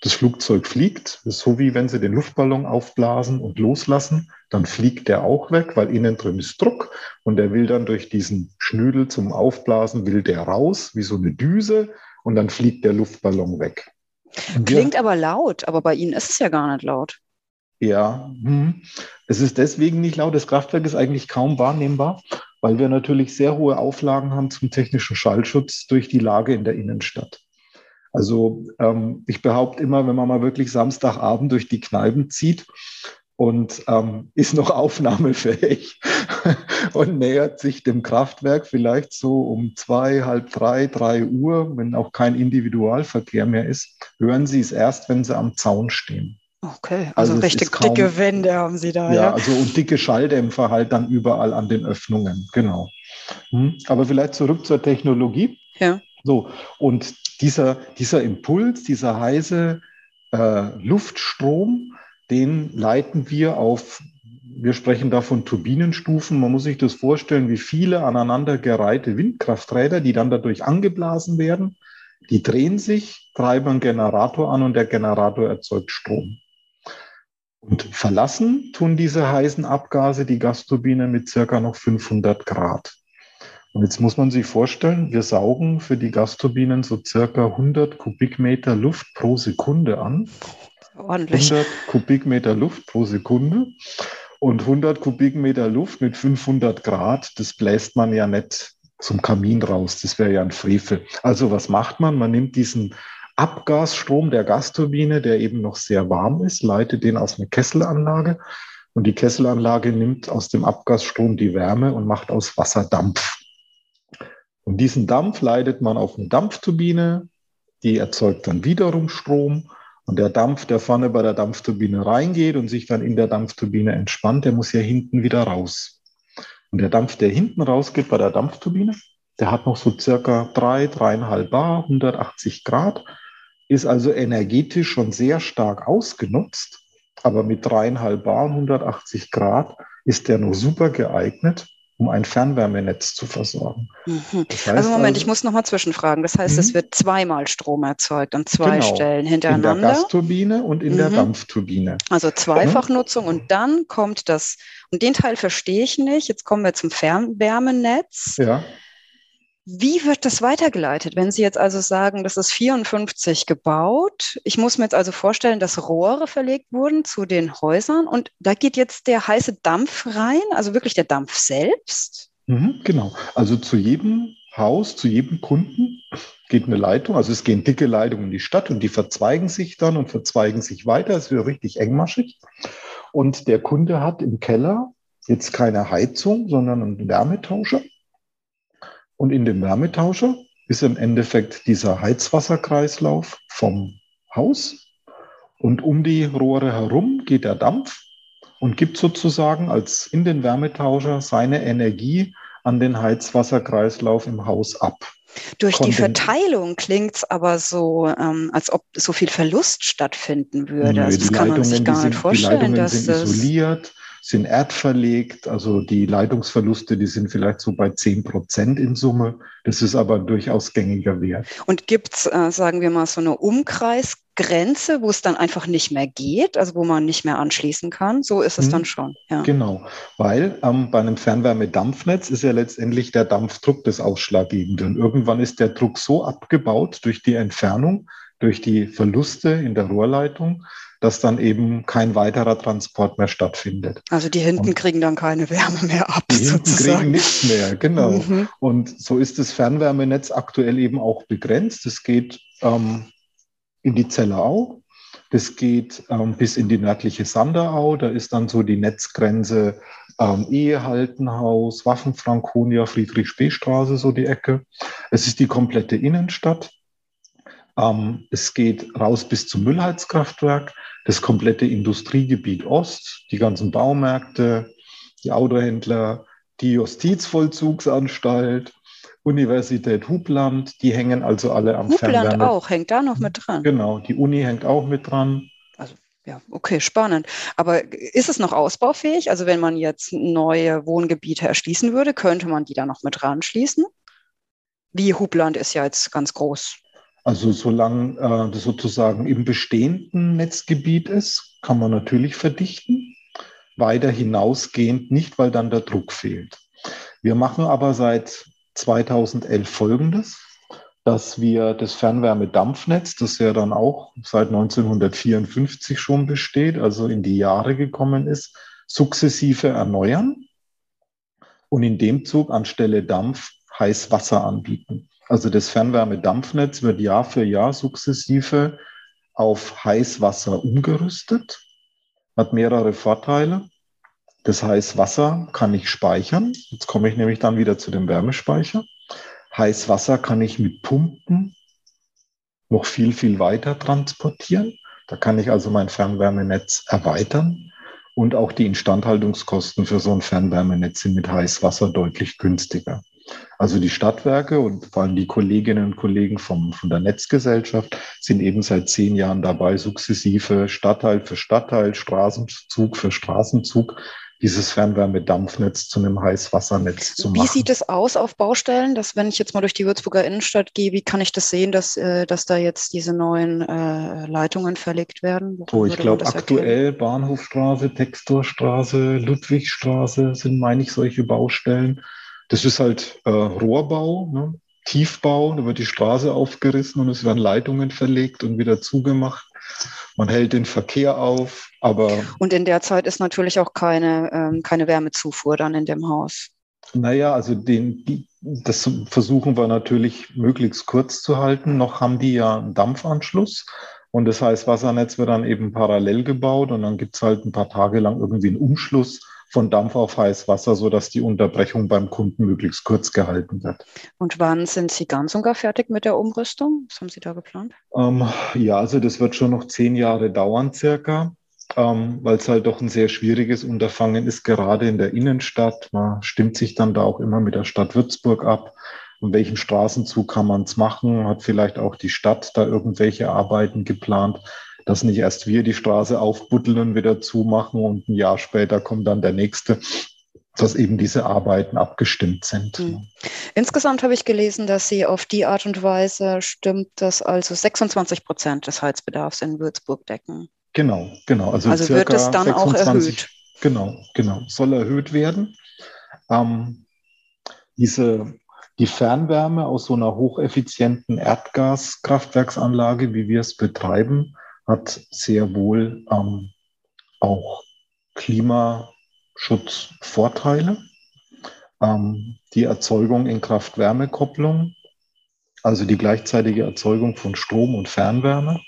das Flugzeug fliegt. So wie wenn Sie den Luftballon aufblasen und loslassen, dann fliegt der auch weg, weil innen drin ist Druck und der will dann durch diesen Schnüdel zum Aufblasen, will der raus, wie so eine Düse und dann fliegt der Luftballon weg. Klingt wir, aber laut, aber bei Ihnen ist es ja gar nicht laut. Ja, hm. es ist deswegen nicht laut. Das Kraftwerk ist eigentlich kaum wahrnehmbar, weil wir natürlich sehr hohe Auflagen haben zum technischen Schallschutz durch die Lage in der Innenstadt. Also ähm, ich behaupte immer, wenn man mal wirklich Samstagabend durch die Kneipen zieht und ähm, ist noch aufnahmefähig und nähert sich dem Kraftwerk vielleicht so um zwei, halb drei, drei Uhr, wenn auch kein Individualverkehr mehr ist, hören Sie es erst, wenn Sie am Zaun stehen. Okay, also, also richtig kaum, dicke Wände haben Sie da. Ja, ja, also und dicke Schalldämpfer halt dann überall an den Öffnungen, genau. Hm. Aber vielleicht zurück zur Technologie. Ja. So, und dieser, dieser Impuls, dieser heiße äh, Luftstrom, den leiten wir auf, wir sprechen da von Turbinenstufen. Man muss sich das vorstellen, wie viele aneinandergereihte Windkrafträder, die dann dadurch angeblasen werden. Die drehen sich, treiben einen Generator an und der Generator erzeugt Strom. Und verlassen tun diese heißen Abgase die Gasturbine mit circa noch 500 Grad. Und jetzt muss man sich vorstellen, wir saugen für die Gasturbinen so circa 100 Kubikmeter Luft pro Sekunde an. Ordentlich. 100 Kubikmeter Luft pro Sekunde. Und 100 Kubikmeter Luft mit 500 Grad, das bläst man ja nicht zum Kamin raus. Das wäre ja ein Frevel. Also was macht man? Man nimmt diesen Abgasstrom der Gasturbine, der eben noch sehr warm ist, leitet den aus einer Kesselanlage. Und die Kesselanlage nimmt aus dem Abgasstrom die Wärme und macht aus Wasser Dampf. Und diesen Dampf leitet man auf eine Dampfturbine, die erzeugt dann wiederum Strom. Und der Dampf, der vorne bei der Dampfturbine reingeht und sich dann in der Dampfturbine entspannt, der muss ja hinten wieder raus. Und der Dampf, der hinten rausgeht bei der Dampfturbine, der hat noch so circa drei, dreieinhalb Bar, 180 Grad, ist also energetisch schon sehr stark ausgenutzt. Aber mit dreieinhalb Bar und 180 Grad ist der noch super geeignet, um ein Fernwärmenetz zu versorgen. Mhm. Das heißt also Moment, also, ich muss nochmal zwischenfragen. Das heißt, es mhm. wird zweimal Strom erzeugt an zwei genau, Stellen hintereinander. In der Gasturbine und in mhm. der Dampfturbine. Also Zweifachnutzung und dann kommt das, und den Teil verstehe ich nicht. Jetzt kommen wir zum Fernwärmenetz. Ja. Wie wird das weitergeleitet? Wenn Sie jetzt also sagen, das ist 54 gebaut, ich muss mir jetzt also vorstellen, dass Rohre verlegt wurden zu den Häusern und da geht jetzt der heiße Dampf rein, also wirklich der Dampf selbst? Mhm, genau. Also zu jedem Haus, zu jedem Kunden geht eine Leitung. Also es gehen dicke Leitungen in die Stadt und die verzweigen sich dann und verzweigen sich weiter. Es wird richtig engmaschig. Und der Kunde hat im Keller jetzt keine Heizung, sondern einen Wärmetauscher. Und in dem Wärmetauscher ist im Endeffekt dieser Heizwasserkreislauf vom Haus. Und um die Rohre herum geht der Dampf und gibt sozusagen als in den Wärmetauscher seine Energie an den Heizwasserkreislauf im Haus ab. Durch die Verteilung klingt es aber so, ähm, als ob so viel Verlust stattfinden würde. Nö, also das kann Leitungen, man sich gar nicht vorstellen. Die Leitungen sind isoliert, sind erdverlegt. Also die Leitungsverluste, die sind vielleicht so bei 10 Prozent in Summe. Das ist aber ein durchaus gängiger Wert. Und gibt es, äh, sagen wir mal, so eine Umkreisgrenze, wo es dann einfach nicht mehr geht, also wo man nicht mehr anschließen kann? So ist es hm, dann schon. Ja. Genau, weil ähm, bei einem Fernwärmedampfnetz ist ja letztendlich der Dampfdruck das Ausschlaggebende. Und irgendwann ist der Druck so abgebaut durch die Entfernung, durch die Verluste in der Rohrleitung, dass dann eben kein weiterer Transport mehr stattfindet. Also die hinten und kriegen dann keine Wärme mehr ab. Die hinten sozusagen. kriegen nichts mehr, genau. Mhm. Und so ist das Fernwärmenetz aktuell eben auch begrenzt. Es geht ähm, in die Zellerau, das geht ähm, bis in die nördliche Sanderau. Da ist dann so die Netzgrenze ähm, Ehehaltenhaus, Waffenfrankonia, Friedrich-Spee-Straße, so die Ecke. Es ist die komplette Innenstadt. Ähm, es geht raus bis zum Müllheizkraftwerk, das komplette Industriegebiet Ost, die ganzen Baumärkte, die Autohändler, die Justizvollzugsanstalt, Universität Hubland, die hängen also alle am Hubland Fernwärme. auch, hängt da noch mit dran. Genau, die Uni hängt auch mit dran. Also ja, okay, spannend. Aber ist es noch ausbaufähig? Also wenn man jetzt neue Wohngebiete erschließen würde, könnte man die da noch mit ranschließen? Wie Hubland ist ja jetzt ganz groß. Also solange äh, das sozusagen im bestehenden Netzgebiet ist, kann man natürlich verdichten. Weiter hinausgehend nicht, weil dann der Druck fehlt. Wir machen aber seit 2011 folgendes, dass wir das Fernwärmedampfnetz, das ja dann auch seit 1954 schon besteht, also in die Jahre gekommen ist, sukzessive erneuern und in dem Zug anstelle Dampf Heißwasser anbieten. Also das Fernwärmedampfnetz wird Jahr für Jahr sukzessive auf Heißwasser umgerüstet, hat mehrere Vorteile. Das Heißwasser kann ich speichern. Jetzt komme ich nämlich dann wieder zu dem Wärmespeicher. Heißwasser kann ich mit Pumpen noch viel, viel weiter transportieren. Da kann ich also mein Fernwärmenetz erweitern. Und auch die Instandhaltungskosten für so ein Fernwärmenetz sind mit Heißwasser deutlich günstiger. Also die Stadtwerke und vor allem die Kolleginnen und Kollegen vom, von der Netzgesellschaft sind eben seit zehn Jahren dabei, sukzessive Stadtteil für Stadtteil, Straßenzug für Straßenzug dieses Fernwärmedampfnetz zu einem Heißwassernetz zu machen. Wie sieht es aus auf Baustellen, dass wenn ich jetzt mal durch die Würzburger Innenstadt gehe, wie kann ich das sehen, dass, äh, dass da jetzt diese neuen äh, Leitungen verlegt werden? oh, ich glaube aktuell erkennen? Bahnhofstraße, Textorstraße, Ludwigstraße sind, meine ich, solche Baustellen. Das ist halt äh, Rohrbau, ne? Tiefbau, da wird die Straße aufgerissen und es werden Leitungen verlegt und wieder zugemacht. Man hält den Verkehr auf, aber. Und in der Zeit ist natürlich auch keine, ähm, keine Wärmezufuhr dann in dem Haus. Naja, also den, die, das versuchen wir natürlich möglichst kurz zu halten. Noch haben die ja einen Dampfanschluss. Und das heißt, Wassernetz wird dann eben parallel gebaut und dann gibt es halt ein paar Tage lang irgendwie einen Umschluss von Dampf auf Heißwasser, sodass die Unterbrechung beim Kunden möglichst kurz gehalten wird. Und wann sind Sie ganz und gar fertig mit der Umrüstung? Was haben Sie da geplant? Ähm, ja, also das wird schon noch zehn Jahre dauern circa. Ähm, weil es halt doch ein sehr schwieriges Unterfangen ist, gerade in der Innenstadt. Man stimmt sich dann da auch immer mit der Stadt Würzburg ab. In welchem Straßenzug kann man es machen? Hat vielleicht auch die Stadt da irgendwelche Arbeiten geplant? Dass nicht erst wir die Straße aufbuddeln und wieder zumachen und ein Jahr später kommt dann der nächste, dass eben diese Arbeiten abgestimmt sind. Mhm. Insgesamt habe ich gelesen, dass Sie auf die Art und Weise stimmt, dass also 26 Prozent des Heizbedarfs in Würzburg decken. Genau, genau. Also, also wird es dann 26, auch erhöht? Genau, genau. Soll erhöht werden. Ähm, diese, die Fernwärme aus so einer hocheffizienten Erdgaskraftwerksanlage, wie wir es betreiben, hat sehr wohl ähm, auch Klimaschutzvorteile. Ähm, die Erzeugung in Kraft-Wärme-Kopplung, also die gleichzeitige Erzeugung von Strom und Fernwärme,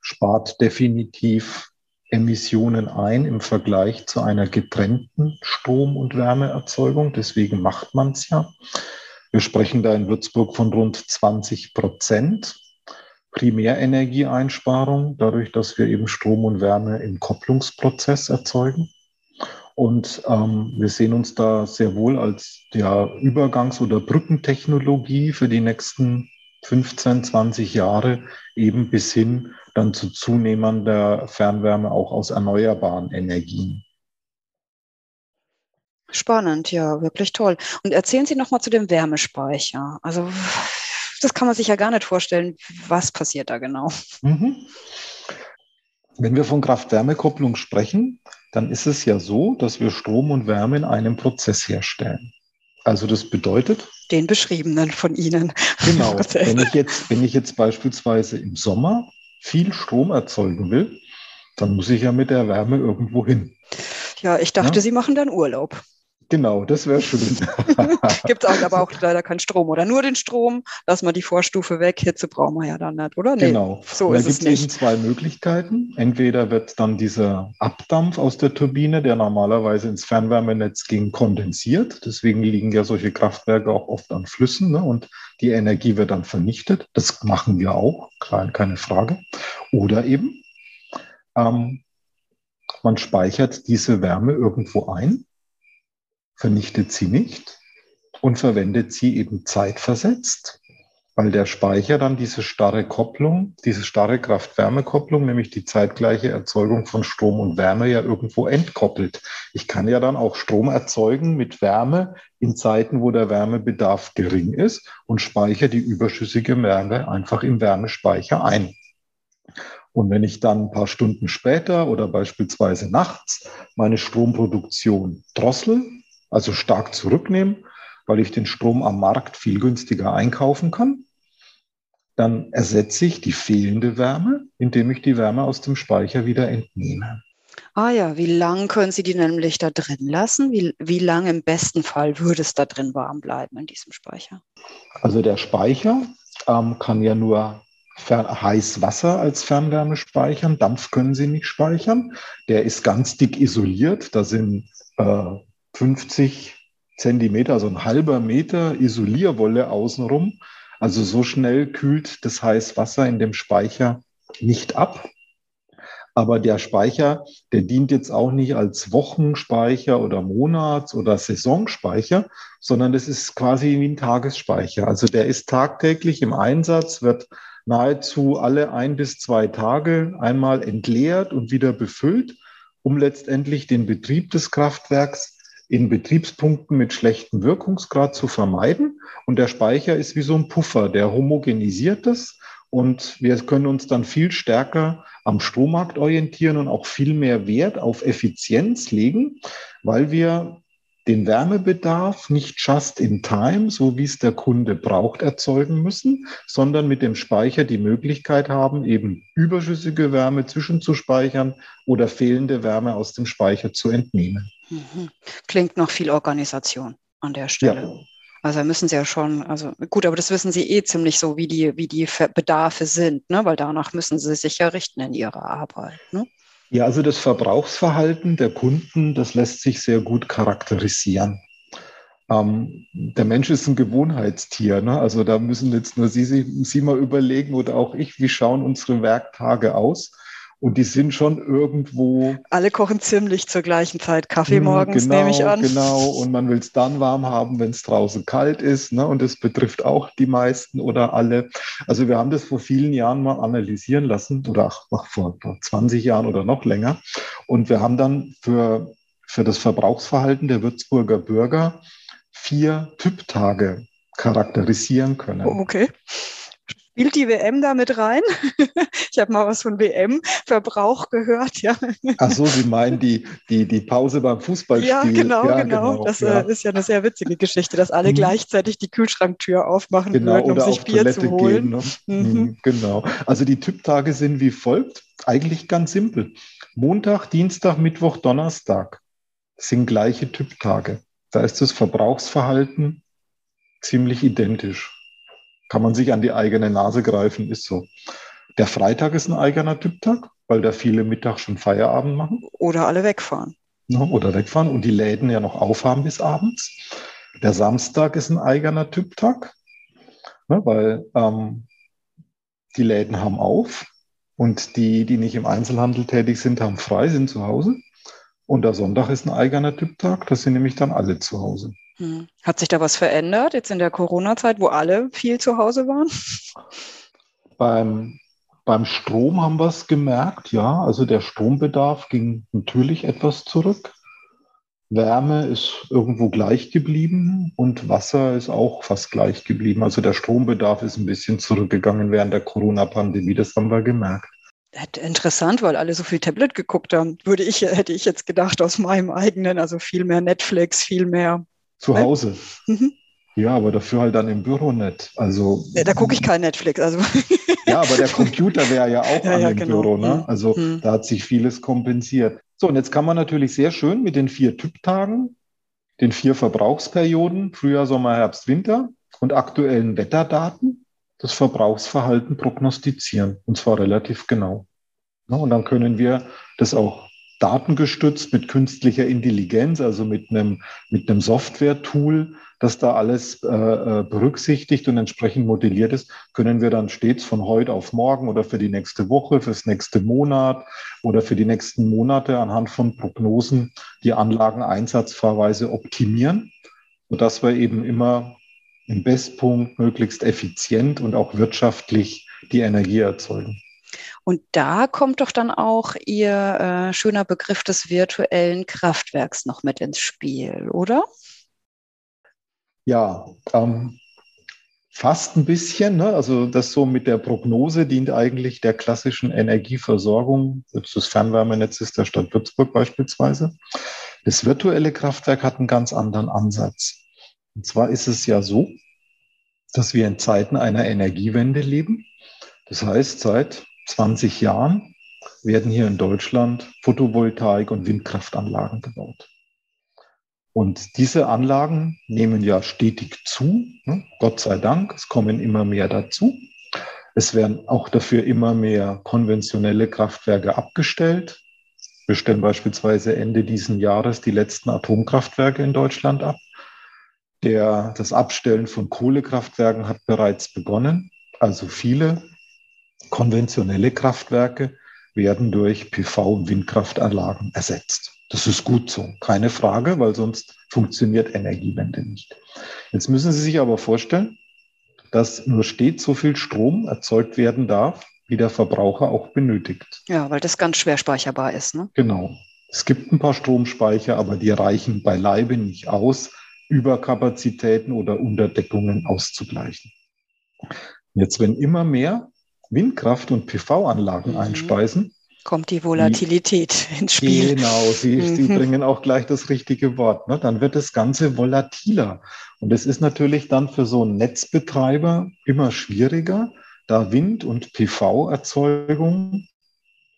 spart definitiv Emissionen ein im Vergleich zu einer getrennten Strom- und Wärmeerzeugung. Deswegen macht man es ja. Wir sprechen da in Würzburg von rund 20 Prozent. Primärenergieeinsparung, dadurch, dass wir eben Strom und Wärme im Kopplungsprozess erzeugen. Und ähm, wir sehen uns da sehr wohl als ja, Übergangs- oder Brückentechnologie für die nächsten 15, 20 Jahre eben bis hin dann zu zunehmender Fernwärme auch aus erneuerbaren Energien. Spannend, ja, wirklich toll. Und erzählen Sie noch mal zu dem Wärmespeicher. Also das kann man sich ja gar nicht vorstellen. Was passiert da genau? Mhm. Wenn wir von Kraft-Wärme-Kopplung sprechen, dann ist es ja so, dass wir Strom und Wärme in einem Prozess herstellen. Also das bedeutet? Den beschriebenen von Ihnen. Genau. wenn, ich jetzt, wenn ich jetzt beispielsweise im Sommer viel Strom erzeugen will, dann muss ich ja mit der Wärme irgendwo hin. Ja, ich dachte, ja? Sie machen dann Urlaub. Genau, das wäre schön. Gibt es aber auch leider keinen Strom oder nur den Strom. Lass mal die Vorstufe weg. Hitze brauchen wir ja dann nicht, oder? Nee, genau. So da gibt es eben zwei Möglichkeiten. Entweder wird dann dieser Abdampf aus der Turbine, der normalerweise ins Fernwärmenetz ging, kondensiert. Deswegen liegen ja solche Kraftwerke auch oft an Flüssen ne? und die Energie wird dann vernichtet. Das machen wir auch, klar, keine Frage. Oder eben ähm, man speichert diese Wärme irgendwo ein vernichtet sie nicht und verwendet sie eben zeitversetzt, weil der Speicher dann diese starre Kopplung, diese starre Kraft-Wärme-Kopplung, nämlich die zeitgleiche Erzeugung von Strom und Wärme ja irgendwo entkoppelt. Ich kann ja dann auch Strom erzeugen mit Wärme in Zeiten, wo der Wärmebedarf gering ist und speichere die überschüssige Wärme einfach im Wärmespeicher ein. Und wenn ich dann ein paar Stunden später oder beispielsweise nachts meine Stromproduktion drossel, also stark zurücknehmen, weil ich den Strom am Markt viel günstiger einkaufen kann. Dann ersetze ich die fehlende Wärme, indem ich die Wärme aus dem Speicher wieder entnehme. Ah ja, wie lange können Sie die nämlich da drin lassen? Wie, wie lange im besten Fall würde es da drin warm bleiben in diesem Speicher? Also der Speicher ähm, kann ja nur heiß Wasser als Fernwärme speichern. Dampf können Sie nicht speichern. Der ist ganz dick isoliert. Da sind äh, 50 Zentimeter, also ein halber Meter Isolierwolle außenrum. Also so schnell kühlt das Heißwasser in dem Speicher nicht ab. Aber der Speicher, der dient jetzt auch nicht als Wochenspeicher oder Monats- oder Saisonspeicher, sondern das ist quasi wie ein Tagesspeicher. Also der ist tagtäglich im Einsatz, wird nahezu alle ein bis zwei Tage einmal entleert und wieder befüllt, um letztendlich den Betrieb des Kraftwerks in Betriebspunkten mit schlechtem Wirkungsgrad zu vermeiden. Und der Speicher ist wie so ein Puffer, der homogenisiert es. Und wir können uns dann viel stärker am Strommarkt orientieren und auch viel mehr Wert auf Effizienz legen, weil wir den Wärmebedarf nicht just in time, so wie es der Kunde braucht, erzeugen müssen, sondern mit dem Speicher die Möglichkeit haben, eben überschüssige Wärme zwischenzuspeichern oder fehlende Wärme aus dem Speicher zu entnehmen. Mhm. Klingt noch viel Organisation an der Stelle. Ja. Also müssen Sie ja schon, also gut, aber das wissen Sie eh ziemlich so, wie die, wie die Bedarfe sind, ne? weil danach müssen Sie sich ja richten in Ihrer Arbeit. Ne? Ja, also das Verbrauchsverhalten der Kunden, das lässt sich sehr gut charakterisieren. Ähm, der Mensch ist ein Gewohnheitstier. Ne? Also da müssen jetzt nur Sie, Sie, Sie mal überlegen oder auch ich, wie schauen unsere Werktage aus? Und die sind schon irgendwo. Alle kochen ziemlich zur gleichen Zeit Kaffee hm, morgens, genau, nehme ich an. Genau, und man will es dann warm haben, wenn es draußen kalt ist. Ne? Und das betrifft auch die meisten oder alle. Also wir haben das vor vielen Jahren mal analysieren lassen oder ach, vor 20 Jahren oder noch länger. Und wir haben dann für, für das Verbrauchsverhalten der Würzburger Bürger vier Typtage charakterisieren können. Okay. Spielt die WM da mit rein? ich habe mal was von WM-Verbrauch gehört, ja. Ach so, Sie meinen die, die, die Pause beim Fußballspiel? Ja, genau, ja, genau. genau. Das ja. Äh, ist ja eine sehr witzige Geschichte, dass alle mhm. gleichzeitig die Kühlschranktür aufmachen genau, würden, um sich Bier Toilette zu holen. Gehen, ne? mhm. Mhm, genau. Also die Typtage sind wie folgt. Eigentlich ganz simpel. Montag, Dienstag, Mittwoch, Donnerstag sind gleiche Typtage. Da ist das Verbrauchsverhalten ziemlich identisch kann man sich an die eigene Nase greifen, ist so. Der Freitag ist ein eigener Typtag, weil da viele Mittag schon Feierabend machen. Oder alle wegfahren. oder wegfahren und die Läden ja noch aufhaben bis abends. Der Samstag ist ein eigener Typtag, ne, weil ähm, die Läden haben auf und die, die nicht im Einzelhandel tätig sind, haben frei, sind zu Hause. Und der Sonntag ist ein eigener Typtag, das sind nämlich dann alle zu Hause. Hm. Hat sich da was verändert jetzt in der Corona-Zeit, wo alle viel zu Hause waren? Beim, beim Strom haben wir es gemerkt, ja. Also der Strombedarf ging natürlich etwas zurück. Wärme ist irgendwo gleich geblieben und Wasser ist auch fast gleich geblieben. Also der Strombedarf ist ein bisschen zurückgegangen während der Corona-Pandemie. Das haben wir gemerkt. Interessant, weil alle so viel Tablet geguckt haben. Würde ich, hätte ich jetzt gedacht aus meinem eigenen, also viel mehr Netflix, viel mehr Zu Hause. Mhm. Ja, aber dafür halt dann im Büro nicht. Also, ja, da gucke ich kein Netflix. Also. ja, aber der Computer wäre ja auch ja, an ja, dem genau. Büro. Ne? Mhm. Also mhm. da hat sich vieles kompensiert. So, und jetzt kann man natürlich sehr schön mit den vier Typtagen, den vier Verbrauchsperioden, Frühjahr, Sommer, Herbst, Winter und aktuellen Wetterdaten das Verbrauchsverhalten prognostizieren. Und zwar relativ genau. Ja, und dann können wir das auch datengestützt mit künstlicher Intelligenz, also mit einem, mit einem Software-Tool, das da alles äh, äh, berücksichtigt und entsprechend modelliert ist, können wir dann stets von heute auf morgen oder für die nächste Woche, fürs nächste Monat oder für die nächsten Monate anhand von Prognosen die Anlageneinsatzfahrweise optimieren, sodass wir eben immer im Bestpunkt möglichst effizient und auch wirtschaftlich die Energie erzeugen. Und da kommt doch dann auch Ihr äh, schöner Begriff des virtuellen Kraftwerks noch mit ins Spiel, oder? Ja, ähm, fast ein bisschen. Ne? Also das so mit der Prognose dient eigentlich der klassischen Energieversorgung des Fernwärmenetzes der Stadt Würzburg beispielsweise. Das virtuelle Kraftwerk hat einen ganz anderen Ansatz. Und zwar ist es ja so, dass wir in Zeiten einer Energiewende leben. Das heißt, seit 20 Jahren werden hier in Deutschland Photovoltaik- und Windkraftanlagen gebaut. Und diese Anlagen nehmen ja stetig zu. Ne? Gott sei Dank, es kommen immer mehr dazu. Es werden auch dafür immer mehr konventionelle Kraftwerke abgestellt. Wir stellen beispielsweise Ende diesen Jahres die letzten Atomkraftwerke in Deutschland ab. Der, das Abstellen von Kohlekraftwerken hat bereits begonnen. Also viele konventionelle Kraftwerke werden durch PV- und Windkraftanlagen ersetzt. Das ist gut so, keine Frage, weil sonst funktioniert Energiewende nicht. Jetzt müssen Sie sich aber vorstellen, dass nur stets so viel Strom erzeugt werden darf, wie der Verbraucher auch benötigt. Ja, weil das ganz schwer speicherbar ist. Ne? Genau. Es gibt ein paar Stromspeicher, aber die reichen beileibe nicht aus, Überkapazitäten oder Unterdeckungen auszugleichen. Jetzt, wenn immer mehr Windkraft- und PV-Anlagen mhm. einspeisen, kommt die Volatilität die, ins Spiel. Genau, Sie, mhm. Sie bringen auch gleich das richtige Wort. Ne? Dann wird das Ganze volatiler. Und es ist natürlich dann für so einen Netzbetreiber immer schwieriger, da Wind- und PV-Erzeugung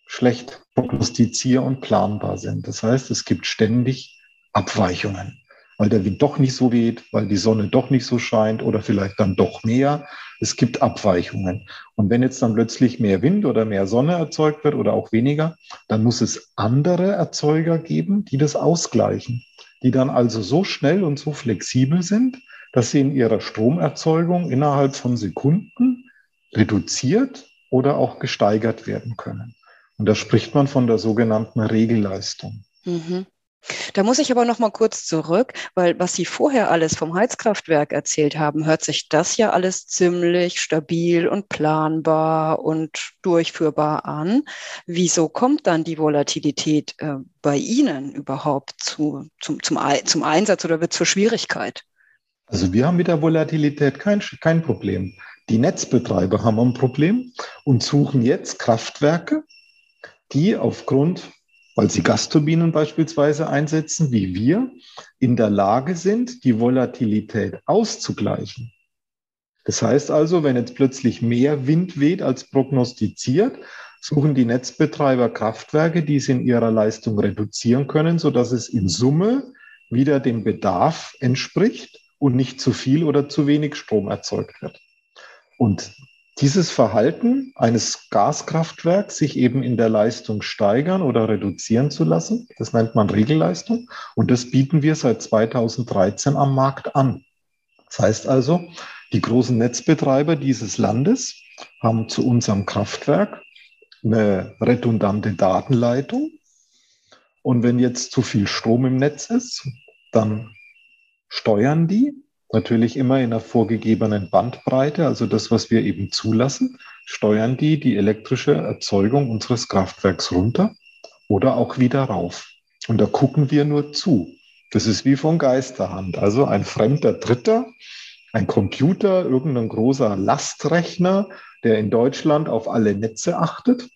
schlecht prognostizier- und planbar sind. Das heißt, es gibt ständig Abweichungen weil der Wind doch nicht so weht, weil die Sonne doch nicht so scheint oder vielleicht dann doch mehr. Es gibt Abweichungen. Und wenn jetzt dann plötzlich mehr Wind oder mehr Sonne erzeugt wird oder auch weniger, dann muss es andere Erzeuger geben, die das ausgleichen, die dann also so schnell und so flexibel sind, dass sie in ihrer Stromerzeugung innerhalb von Sekunden reduziert oder auch gesteigert werden können. Und da spricht man von der sogenannten Regelleistung. Mhm. Da muss ich aber noch mal kurz zurück, weil was Sie vorher alles vom Heizkraftwerk erzählt haben, hört sich das ja alles ziemlich stabil und planbar und durchführbar an. Wieso kommt dann die Volatilität äh, bei Ihnen überhaupt zu, zum, zum, zum Einsatz oder wird zur Schwierigkeit? Also wir haben mit der Volatilität kein, kein Problem. Die Netzbetreiber haben ein Problem und suchen jetzt Kraftwerke, die aufgrund weil sie Gasturbinen beispielsweise einsetzen, wie wir, in der Lage sind, die Volatilität auszugleichen. Das heißt also, wenn jetzt plötzlich mehr Wind weht als prognostiziert, suchen die Netzbetreiber Kraftwerke, die es in ihrer Leistung reduzieren können, sodass es in Summe wieder dem Bedarf entspricht und nicht zu viel oder zu wenig Strom erzeugt wird. Und dieses Verhalten eines Gaskraftwerks, sich eben in der Leistung steigern oder reduzieren zu lassen, das nennt man Regelleistung. Und das bieten wir seit 2013 am Markt an. Das heißt also, die großen Netzbetreiber dieses Landes haben zu unserem Kraftwerk eine redundante Datenleitung. Und wenn jetzt zu viel Strom im Netz ist, dann steuern die Natürlich immer in einer vorgegebenen Bandbreite, also das, was wir eben zulassen, steuern die die elektrische Erzeugung unseres Kraftwerks runter oder auch wieder rauf. Und da gucken wir nur zu. Das ist wie von Geisterhand. Also ein fremder Dritter, ein Computer, irgendein großer Lastrechner, der in Deutschland auf alle Netze achtet,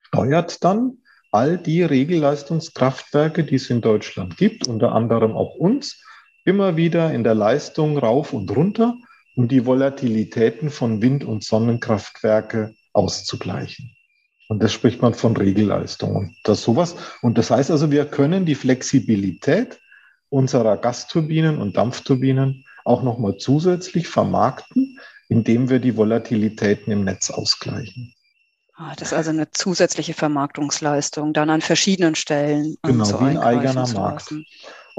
steuert dann all die Regelleistungskraftwerke, die es in Deutschland gibt, unter anderem auch uns, immer wieder in der Leistung rauf und runter, um die Volatilitäten von Wind- und Sonnenkraftwerke auszugleichen. Und das spricht man von Regelleistung. Und das sowas. Und das heißt also, wir können die Flexibilität unserer Gasturbinen und Dampfturbinen auch nochmal zusätzlich vermarkten, indem wir die Volatilitäten im Netz ausgleichen. Ah, das ist also eine zusätzliche Vermarktungsleistung, dann an verschiedenen Stellen. Genau, so wie ein eigener Markt.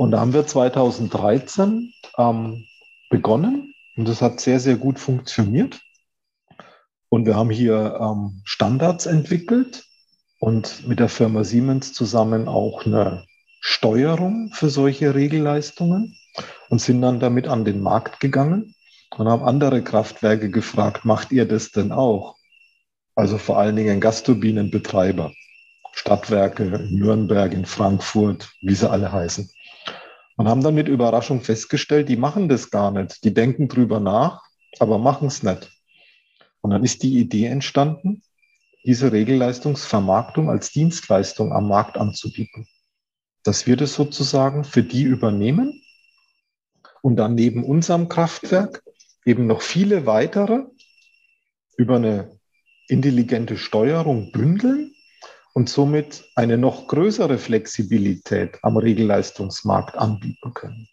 Und da haben wir 2013 ähm, begonnen und das hat sehr, sehr gut funktioniert. Und wir haben hier ähm, Standards entwickelt und mit der Firma Siemens zusammen auch eine Steuerung für solche Regelleistungen und sind dann damit an den Markt gegangen und haben andere Kraftwerke gefragt, macht ihr das denn auch? Also vor allen Dingen Gasturbinenbetreiber, Stadtwerke in Nürnberg, in Frankfurt, wie sie alle heißen. Und haben dann mit Überraschung festgestellt, die machen das gar nicht. Die denken drüber nach, aber machen es nicht. Und dann ist die Idee entstanden, diese Regelleistungsvermarktung als Dienstleistung am Markt anzubieten dass wir das sozusagen für die übernehmen und dann neben unserem Kraftwerk eben noch viele weitere über eine intelligente Steuerung bündeln und somit eine noch größere Flexibilität am Regelleistungsmarkt anbieten können.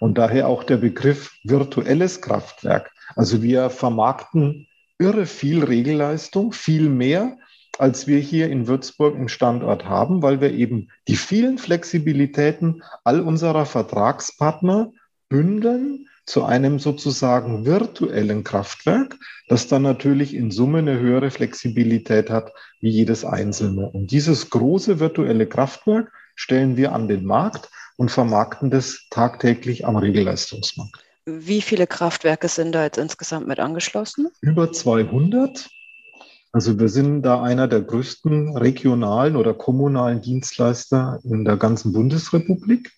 Und daher auch der Begriff virtuelles Kraftwerk. Also wir vermarkten irre viel Regelleistung, viel mehr, als wir hier in Würzburg im Standort haben, weil wir eben die vielen Flexibilitäten all unserer Vertragspartner bündeln zu einem sozusagen virtuellen Kraftwerk, das dann natürlich in Summe eine höhere Flexibilität hat wie jedes einzelne. Und dieses große virtuelle Kraftwerk stellen wir an den Markt und vermarkten das tagtäglich am Regelleistungsmarkt. Wie viele Kraftwerke sind da jetzt insgesamt mit angeschlossen? Über 200. Also wir sind da einer der größten regionalen oder kommunalen Dienstleister in der ganzen Bundesrepublik.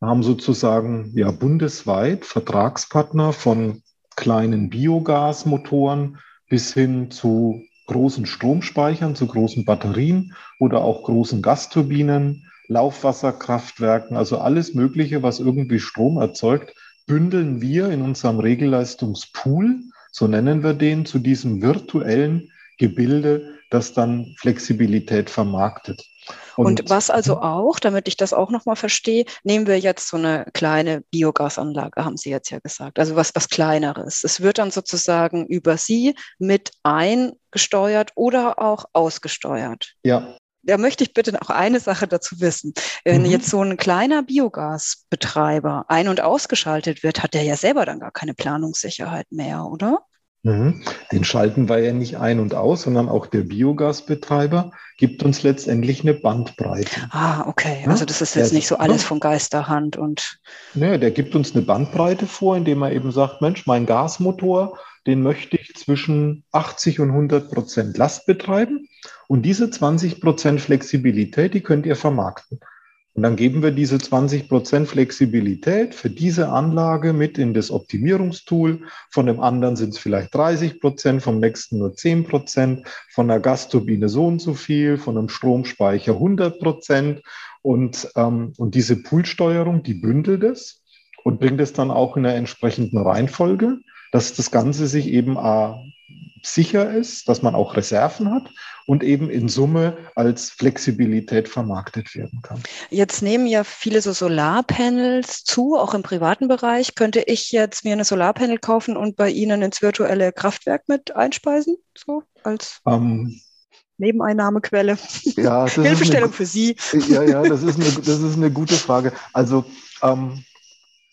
Wir haben sozusagen ja bundesweit Vertragspartner von kleinen Biogasmotoren bis hin zu großen Stromspeichern, zu großen Batterien oder auch großen Gasturbinen, Laufwasserkraftwerken, also alles Mögliche, was irgendwie Strom erzeugt, bündeln wir in unserem Regelleistungspool, so nennen wir den, zu diesem virtuellen Gebilde, das dann Flexibilität vermarktet. Und, und, was also auch, damit ich das auch nochmal verstehe, nehmen wir jetzt so eine kleine Biogasanlage, haben Sie jetzt ja gesagt, also was, was kleineres. Es wird dann sozusagen über Sie mit eingesteuert oder auch ausgesteuert. Ja. Da möchte ich bitte noch eine Sache dazu wissen. Wenn mhm. jetzt so ein kleiner Biogasbetreiber ein- und ausgeschaltet wird, hat der ja selber dann gar keine Planungssicherheit mehr, oder? Mhm. Den schalten wir ja nicht ein und aus, sondern auch der Biogasbetreiber gibt uns letztendlich eine Bandbreite. Ah, okay. Also das ist jetzt der, nicht so alles von Geisterhand und. Nö, der gibt uns eine Bandbreite vor, indem er eben sagt, Mensch, mein Gasmotor, den möchte ich zwischen 80 und 100 Prozent Last betreiben. Und diese 20 Prozent Flexibilität, die könnt ihr vermarkten. Und dann geben wir diese 20 Prozent Flexibilität für diese Anlage mit in das Optimierungstool. Von dem anderen sind es vielleicht 30 Prozent, vom nächsten nur 10 Prozent, von der Gasturbine so und so viel, von einem Stromspeicher 100 Prozent. Und, ähm, und diese Poolsteuerung, die bündelt es und bringt es dann auch in einer entsprechenden Reihenfolge, dass das Ganze sich eben äh, sicher ist, dass man auch Reserven hat und eben in Summe als Flexibilität vermarktet werden kann. Jetzt nehmen ja viele so Solarpanels zu, auch im privaten Bereich. Könnte ich jetzt mir eine Solarpanel kaufen und bei Ihnen ins virtuelle Kraftwerk mit einspeisen? So als ähm, Nebeneinnahmequelle. Ja, Hilfestellung eine, für Sie. Ja, ja, das ist eine, das ist eine gute Frage. Also ähm,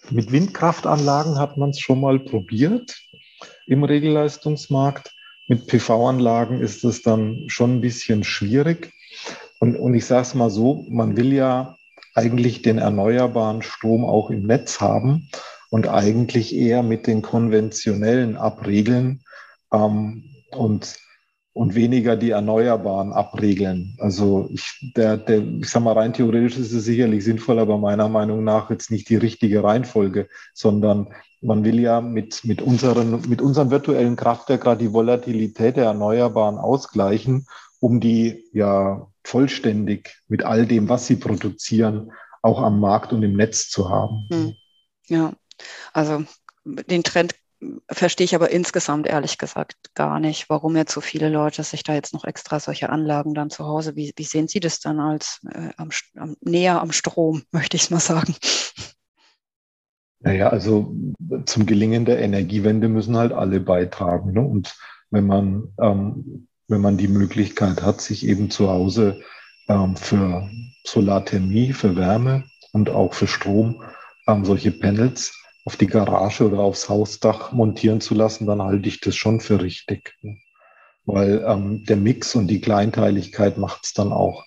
mit Windkraftanlagen hat man es schon mal probiert im Regelleistungsmarkt. Mit PV-Anlagen ist es dann schon ein bisschen schwierig. Und, und ich sage es mal so, man will ja eigentlich den erneuerbaren Strom auch im Netz haben und eigentlich eher mit den konventionellen abregeln ähm, und, und weniger die Erneuerbaren abregeln. Also ich, der, der, ich sage mal, rein theoretisch ist es sicherlich sinnvoll, aber meiner Meinung nach jetzt nicht die richtige Reihenfolge, sondern man will ja mit, mit, unseren, mit unserem virtuellen Kraftwerk gerade die Volatilität der Erneuerbaren ausgleichen, um die ja vollständig mit all dem, was sie produzieren, auch am Markt und im Netz zu haben. Hm. Ja, also den Trend verstehe ich aber insgesamt ehrlich gesagt gar nicht, warum jetzt so viele Leute sich da jetzt noch extra solche Anlagen dann zu Hause, wie, wie sehen Sie das dann als äh, am, am, näher am Strom, möchte ich es mal sagen? Naja, also zum Gelingen der Energiewende müssen halt alle beitragen. Ne? Und wenn man, ähm, wenn man die Möglichkeit hat, sich eben zu Hause ähm, für Solarthermie, für Wärme und auch für Strom ähm, solche Panels auf die Garage oder aufs Hausdach montieren zu lassen, dann halte ich das schon für richtig. Weil ähm, der Mix und die Kleinteiligkeit macht es dann auch.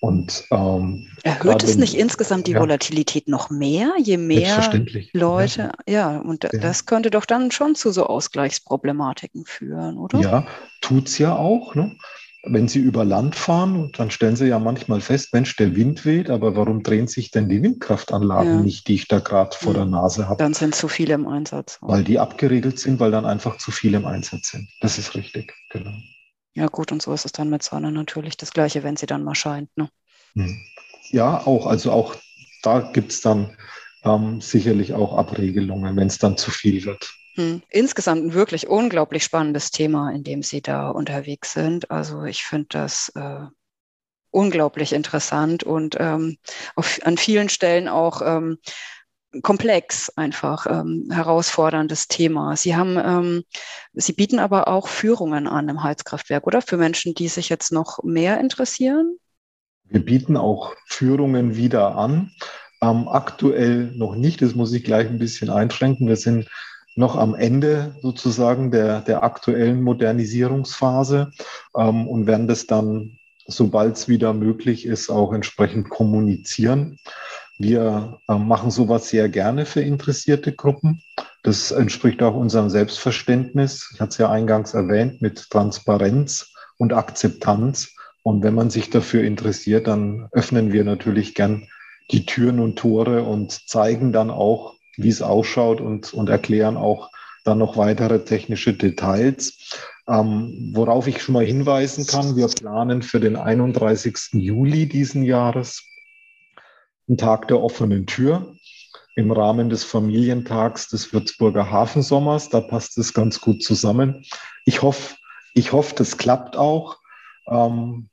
Und ähm, erhöht es nicht insgesamt die ja, Volatilität noch mehr, je mehr Leute, ja, ja und ja. das könnte doch dann schon zu so Ausgleichsproblematiken führen, oder? Ja, tut es ja auch. Ne? Wenn Sie über Land fahren, dann stellen Sie ja manchmal fest, Mensch, der Wind weht, aber warum drehen sich denn die Windkraftanlagen ja. nicht, die ich da gerade vor der Nase habe? Dann sind zu viele im Einsatz. Weil die abgeregelt sind, weil dann einfach zu viele im Einsatz sind. Das ist richtig, genau. Ja gut, und so ist es dann mit Sonne natürlich das Gleiche, wenn sie dann mal scheint. Ne? Hm. Ja, auch, also auch da gibt es dann ähm, sicherlich auch Abregelungen, wenn es dann zu viel wird. Hm. Insgesamt ein wirklich unglaublich spannendes Thema, in dem Sie da unterwegs sind. Also ich finde das äh, unglaublich interessant und ähm, auf, an vielen Stellen auch ähm, komplex einfach ähm, herausforderndes Thema. Sie haben, ähm, Sie bieten aber auch Führungen an im Heizkraftwerk, oder für Menschen, die sich jetzt noch mehr interessieren? Wir bieten auch Führungen wieder an. Ähm, aktuell noch nicht, das muss ich gleich ein bisschen einschränken. Wir sind noch am Ende sozusagen der, der aktuellen Modernisierungsphase ähm, und werden das dann, sobald es wieder möglich ist, auch entsprechend kommunizieren. Wir äh, machen sowas sehr gerne für interessierte Gruppen. Das entspricht auch unserem Selbstverständnis. Ich hatte es ja eingangs erwähnt mit Transparenz und Akzeptanz. Und wenn man sich dafür interessiert, dann öffnen wir natürlich gern die Türen und Tore und zeigen dann auch, wie es ausschaut und, und erklären auch dann noch weitere technische Details. Ähm, worauf ich schon mal hinweisen kann, wir planen für den 31. Juli diesen Jahres einen Tag der offenen Tür im Rahmen des Familientags des Würzburger Hafensommers. Da passt es ganz gut zusammen. Ich hoffe, ich hoffe, das klappt auch. Ähm,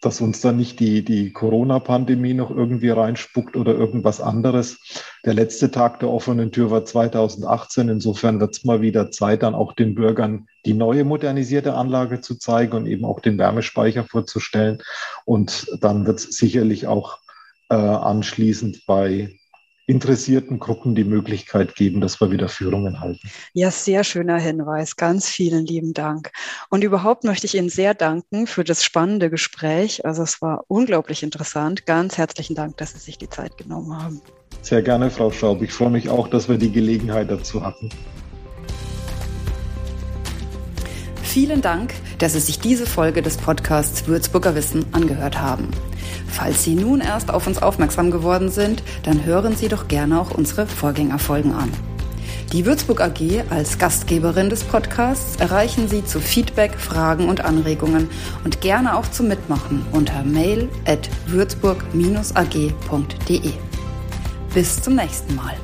dass uns da nicht die, die Corona-Pandemie noch irgendwie reinspuckt oder irgendwas anderes. Der letzte Tag der offenen Tür war 2018. Insofern wird es mal wieder Zeit, dann auch den Bürgern die neue modernisierte Anlage zu zeigen und eben auch den Wärmespeicher vorzustellen. Und dann wird es sicherlich auch äh, anschließend bei interessierten Gruppen die Möglichkeit geben, dass wir wieder Führungen halten. Ja, sehr schöner Hinweis. Ganz vielen lieben Dank. Und überhaupt möchte ich Ihnen sehr danken für das spannende Gespräch. Also es war unglaublich interessant. Ganz herzlichen Dank, dass Sie sich die Zeit genommen haben. Sehr gerne, Frau Schaub. Ich freue mich auch, dass wir die Gelegenheit dazu hatten. Vielen Dank, dass Sie sich diese Folge des Podcasts Würzburger Wissen angehört haben. Falls Sie nun erst auf uns aufmerksam geworden sind, dann hören Sie doch gerne auch unsere Vorgängerfolgen an. Die Würzburg AG als Gastgeberin des Podcasts erreichen Sie zu Feedback, Fragen und Anregungen und gerne auch zum Mitmachen unter mail at würzburg-ag.de. Bis zum nächsten Mal.